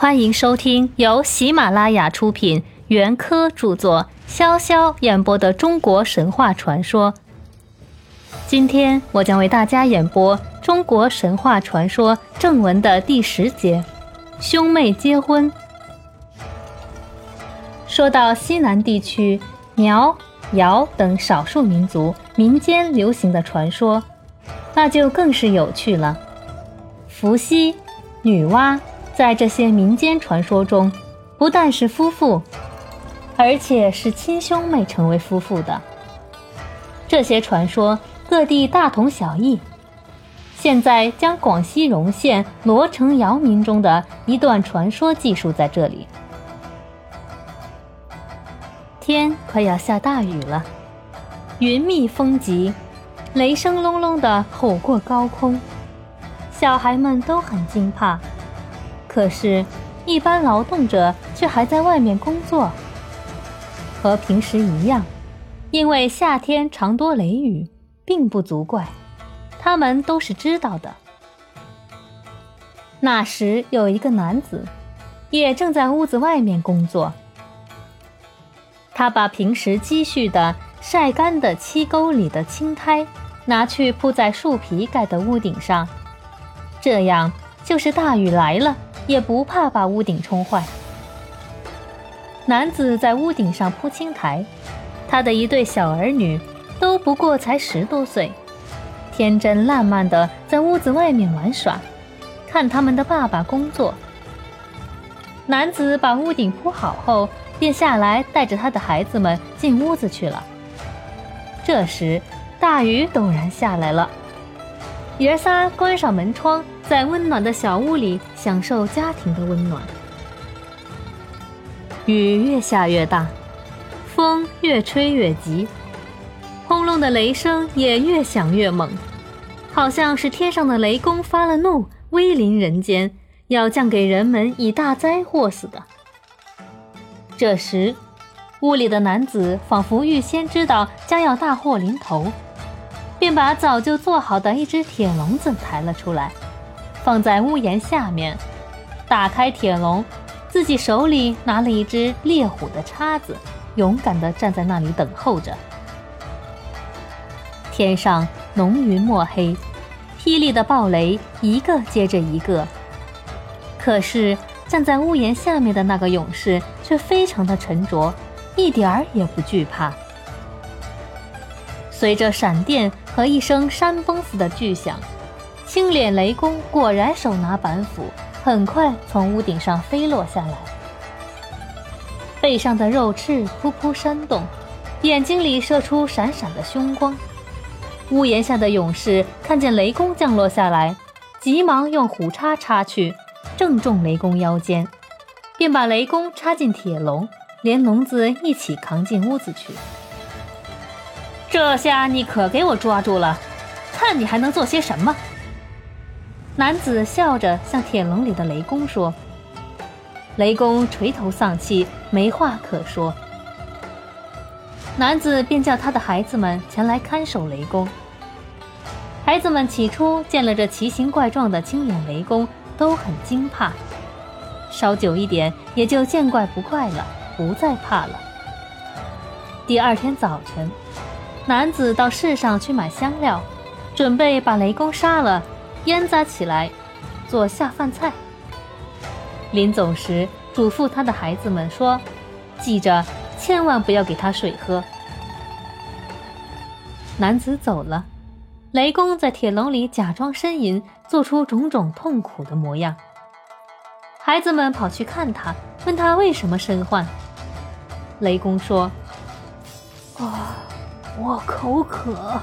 欢迎收听由喜马拉雅出品、袁科著作、潇潇演播的中国神话传说。今天我将为大家演播中国神话传说正文的第十节：兄妹结婚。说到西南地区苗、瑶等少数民族民间流行的传说，那就更是有趣了。伏羲、女娲。在这些民间传说中，不但是夫妇，而且是亲兄妹成为夫妇的。这些传说各地大同小异。现在将广西容县罗城瑶民中的一段传说记述在这里。天快要下大雨了，云密风急，雷声隆隆的吼过高空，小孩们都很惊怕。可是，一般劳动者却还在外面工作，和平时一样。因为夏天常多雷雨，并不足怪，他们都是知道的。那时有一个男子，也正在屋子外面工作。他把平时积蓄的晒干的漆沟里的青苔，拿去铺在树皮盖的屋顶上，这样就是大雨来了。也不怕把屋顶冲坏。男子在屋顶上铺青苔，他的一对小儿女都不过才十多岁，天真烂漫的在屋子外面玩耍，看他们的爸爸工作。男子把屋顶铺好后，便下来带着他的孩子们进屋子去了。这时，大雨陡然下来了，爷仨关上门窗。在温暖的小屋里享受家庭的温暖。雨越下越大，风越吹越急，轰隆的雷声也越响越猛，好像是天上的雷公发了怒，威临人间，要降给人们以大灾祸似的。这时，屋里的男子仿佛预先知道将要大祸临头，便把早就做好的一只铁笼子抬了出来。放在屋檐下面，打开铁笼，自己手里拿了一只猎虎的叉子，勇敢地站在那里等候着。天上浓云墨黑，霹雳的暴雷一个接着一个。可是站在屋檐下面的那个勇士却非常的沉着，一点儿也不惧怕。随着闪电和一声山崩似的巨响。青脸雷公果然手拿板斧，很快从屋顶上飞落下来，背上的肉翅噗噗扇动，眼睛里射出闪闪的凶光。屋檐下的勇士看见雷公降落下来，急忙用虎叉插去，正中雷公腰间，便把雷公插进铁笼，连笼子一起扛进屋子去。这下你可给我抓住了，看你还能做些什么！男子笑着向铁笼里的雷公说：“雷公垂头丧气，没话可说。”男子便叫他的孩子们前来看守雷公。孩子们起初见了这奇形怪状的青眼雷公，都很惊怕。稍久一点，也就见怪不怪了，不再怕了。第二天早晨，男子到市上去买香料，准备把雷公杀了。腌扎起来，做下饭菜。临走时，嘱咐他的孩子们说：“记着，千万不要给他水喝。”男子走了，雷公在铁笼里假装呻吟，做出种种痛苦的模样。孩子们跑去看他，问他为什么身患。雷公说：“啊，我口渴，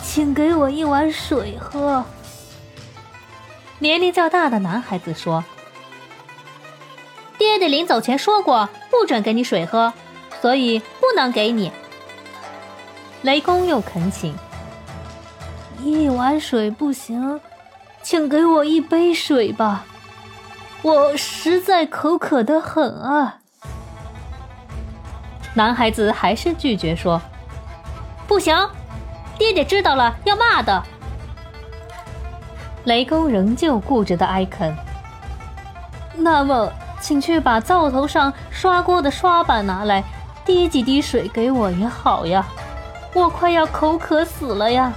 请给我一碗水喝。”年龄较大的男孩子说：“爹爹临走前说过，不准给你水喝，所以不能给你。”雷公又恳请：“一碗水不行，请给我一杯水吧，我实在口渴的很啊。”男孩子还是拒绝说：“不行，爹爹知道了要骂的。”雷公仍旧固执的哀恳。那么，请去把灶头上刷锅的刷把拿来，滴几滴水给我也好呀，我快要口渴死了呀。”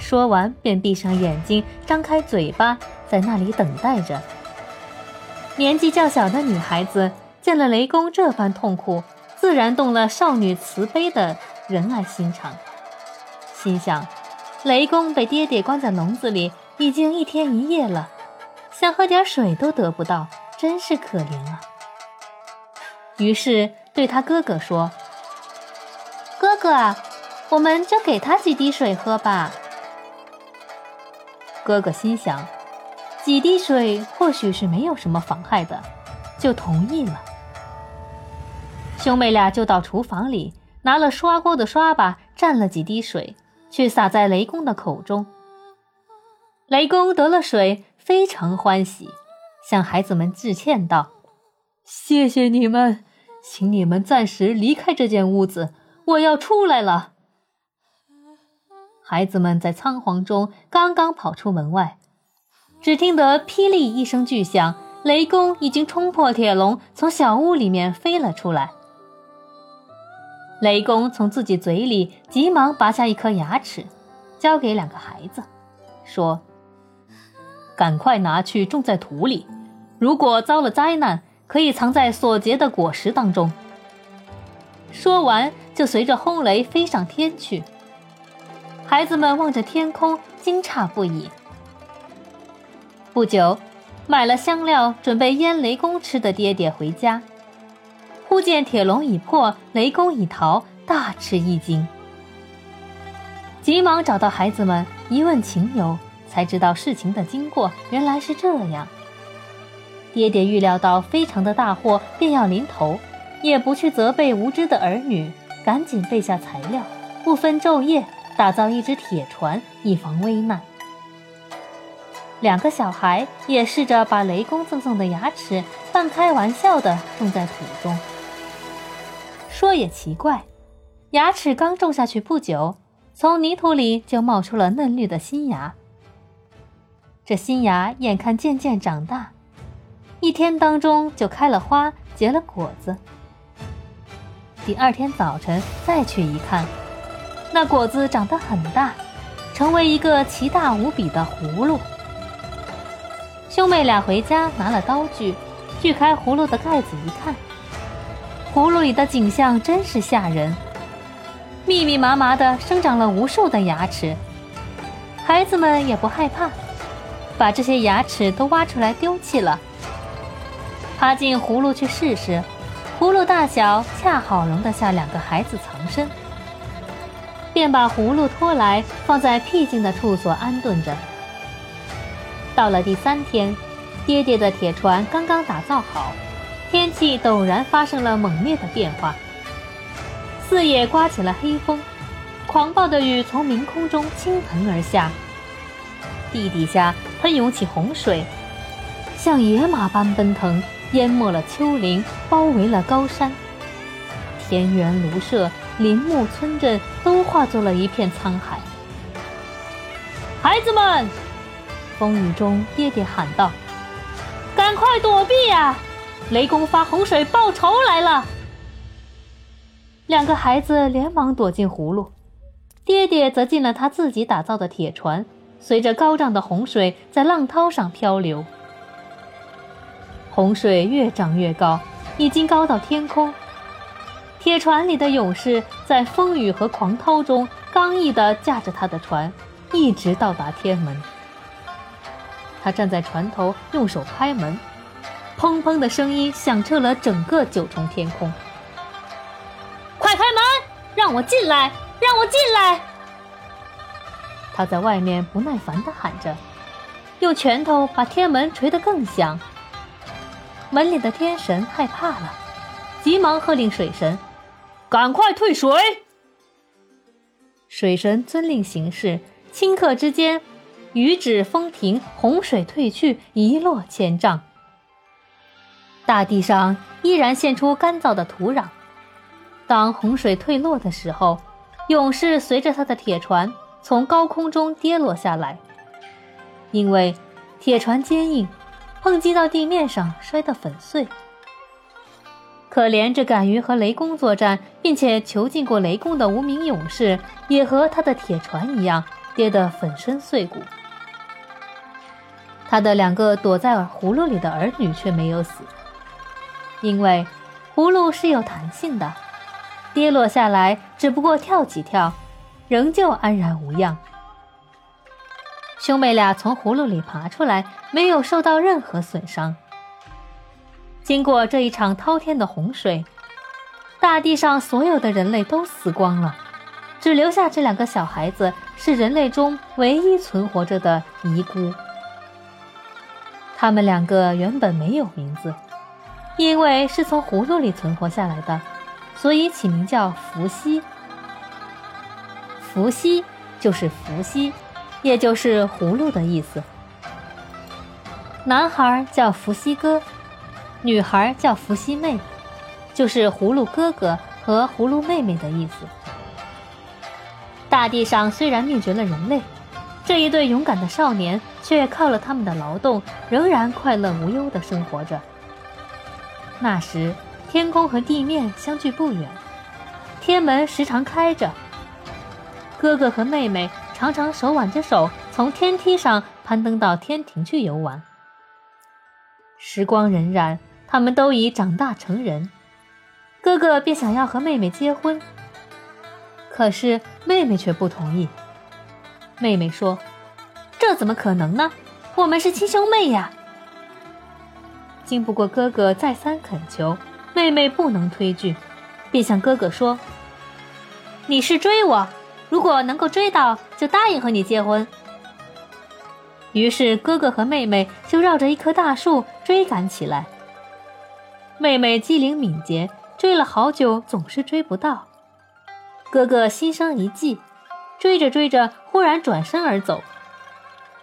说完，便闭上眼睛，张开嘴巴，在那里等待着。年纪较小的女孩子见了雷公这般痛苦，自然动了少女慈悲的仁爱心肠，心想：雷公被爹爹关在笼子里已经一天一夜了，想喝点水都得不到，真是可怜啊。于是对他哥哥说：“哥哥啊，我们就给他几滴水喝吧。”哥哥心想，几滴水或许是没有什么妨害的，就同意了。兄妹俩就到厨房里，拿了刷锅的刷把，蘸了几滴水，却洒在雷公的口中。雷公得了水，非常欢喜，向孩子们致歉道：“谢谢你们，请你们暂时离开这间屋子，我要出来了。”孩子们在仓皇中刚刚跑出门外，只听得霹雳一声巨响，雷公已经冲破铁笼，从小屋里面飞了出来。雷公从自己嘴里急忙拔下一颗牙齿，交给两个孩子，说：“赶快拿去种在土里，如果遭了灾难，可以藏在所结的果实当中。”说完，就随着轰雷飞上天去。孩子们望着天空，惊诧不已。不久，买了香料准备腌雷公吃的爹爹回家，忽见铁笼已破，雷公已逃，大吃一惊，急忙找到孩子们一问情由，才知道事情的经过原来是这样。爹爹预料到非常的大祸便要临头，也不去责备无知的儿女，赶紧备下材料，不分昼夜。打造一只铁船，以防危难。两个小孩也试着把雷公赠送的牙齿半开玩笑的种在土中。说也奇怪，牙齿刚种下去不久，从泥土里就冒出了嫩绿的新芽。这新芽眼看渐渐长大，一天当中就开了花，结了果子。第二天早晨再去一看。那果子长得很大，成为一个奇大无比的葫芦。兄妹俩回家拿了刀具，锯开葫芦的盖子一看，葫芦里的景象真是吓人，密密麻麻的生长了无数的牙齿。孩子们也不害怕，把这些牙齿都挖出来丢弃了，爬进葫芦去试试，葫芦大小恰好容得下两个孩子藏身。便把葫芦拖来，放在僻静的处所安顿着。到了第三天，爹爹的铁船刚刚打造好，天气陡然发生了猛烈的变化，四野刮起了黑风，狂暴的雨从明空中倾盆而下，地底下喷涌起洪水，像野马般奔腾，淹没了丘陵，包围了高山，田园庐舍。林木村镇都化作了一片沧海。孩子们，风雨中，爹爹喊道：“赶快躲避呀！雷公发洪水报仇来了！”两个孩子连忙躲进葫芦，爹爹则进了他自己打造的铁船，随着高涨的洪水在浪涛上漂流。洪水越涨越高，已经高到天空。铁船里的勇士在风雨和狂涛中刚毅地驾着他的船，一直到达天门。他站在船头，用手拍门，砰砰的声音响彻了整个九重天空。快开门，让我进来，让我进来！他在外面不耐烦地喊着，用拳头把天门捶得更响。门里的天神害怕了，急忙喝令水神。赶快退水！水神遵令行事，顷刻之间，雨止风停，洪水退去，一落千丈。大地上依然现出干燥的土壤。当洪水退落的时候，勇士随着他的铁船从高空中跌落下来。因为铁船坚硬，碰击到地面上，摔得粉碎。可怜这敢于和雷公作战，并且囚禁过雷公的无名勇士，也和他的铁船一样，跌得粉身碎骨。他的两个躲在葫芦里的儿女却没有死，因为葫芦是有弹性的，跌落下来只不过跳几跳，仍旧安然无恙。兄妹俩从葫芦里爬出来，没有受到任何损伤。经过这一场滔天的洪水，大地上所有的人类都死光了，只留下这两个小孩子是人类中唯一存活着的遗孤。他们两个原本没有名字，因为是从葫芦里存活下来的，所以起名叫伏羲。伏羲就是伏羲，也就是葫芦的意思。男孩叫伏羲哥。女孩叫伏羲妹，就是葫芦哥哥和葫芦妹妹的意思。大地上虽然灭绝了人类，这一对勇敢的少年却靠了他们的劳动，仍然快乐无忧地生活着。那时，天空和地面相距不远，天门时常开着。哥哥和妹妹常常手挽着手，从天梯上攀登到天庭去游玩。时光荏苒。他们都已长大成人，哥哥便想要和妹妹结婚，可是妹妹却不同意。妹妹说：“这怎么可能呢？我们是亲兄妹呀！”经不过哥哥再三恳求，妹妹不能推拒，便向哥哥说：“你是追我，如果能够追到，就答应和你结婚。”于是哥哥和妹妹就绕着一棵大树追赶起来。妹妹机灵敏捷，追了好久总是追不到。哥哥心生一计，追着追着，忽然转身而走。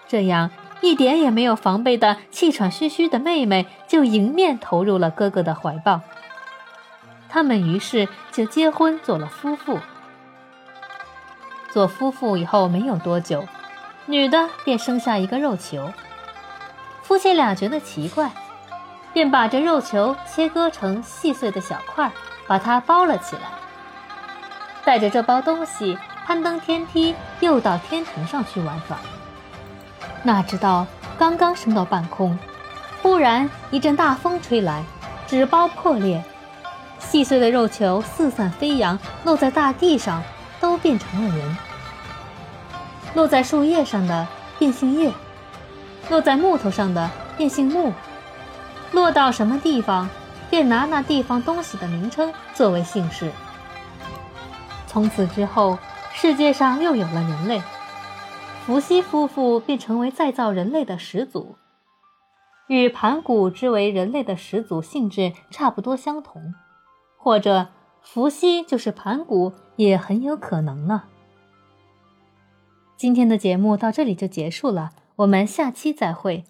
这样一点也没有防备的气喘吁吁的妹妹，就迎面投入了哥哥的怀抱。他们于是就结婚做了夫妇。做夫妇以后没有多久，女的便生下一个肉球。夫妻俩觉得奇怪。便把这肉球切割成细碎的小块，把它包了起来。带着这包东西攀登天梯，又到天庭上去玩耍。哪知道刚刚升到半空，忽然一阵大风吹来，纸包破裂，细碎的肉球四散飞扬，落在大地上，都变成了人。落在树叶上的变姓叶，落在木头上的变姓木。落到什么地方，便拿那地方东西的名称作为姓氏。从此之后，世界上又有了人类，伏羲夫妇便成为再造人类的始祖，与盘古之为人类的始祖性质差不多相同，或者伏羲就是盘古也很有可能呢。今天的节目到这里就结束了，我们下期再会。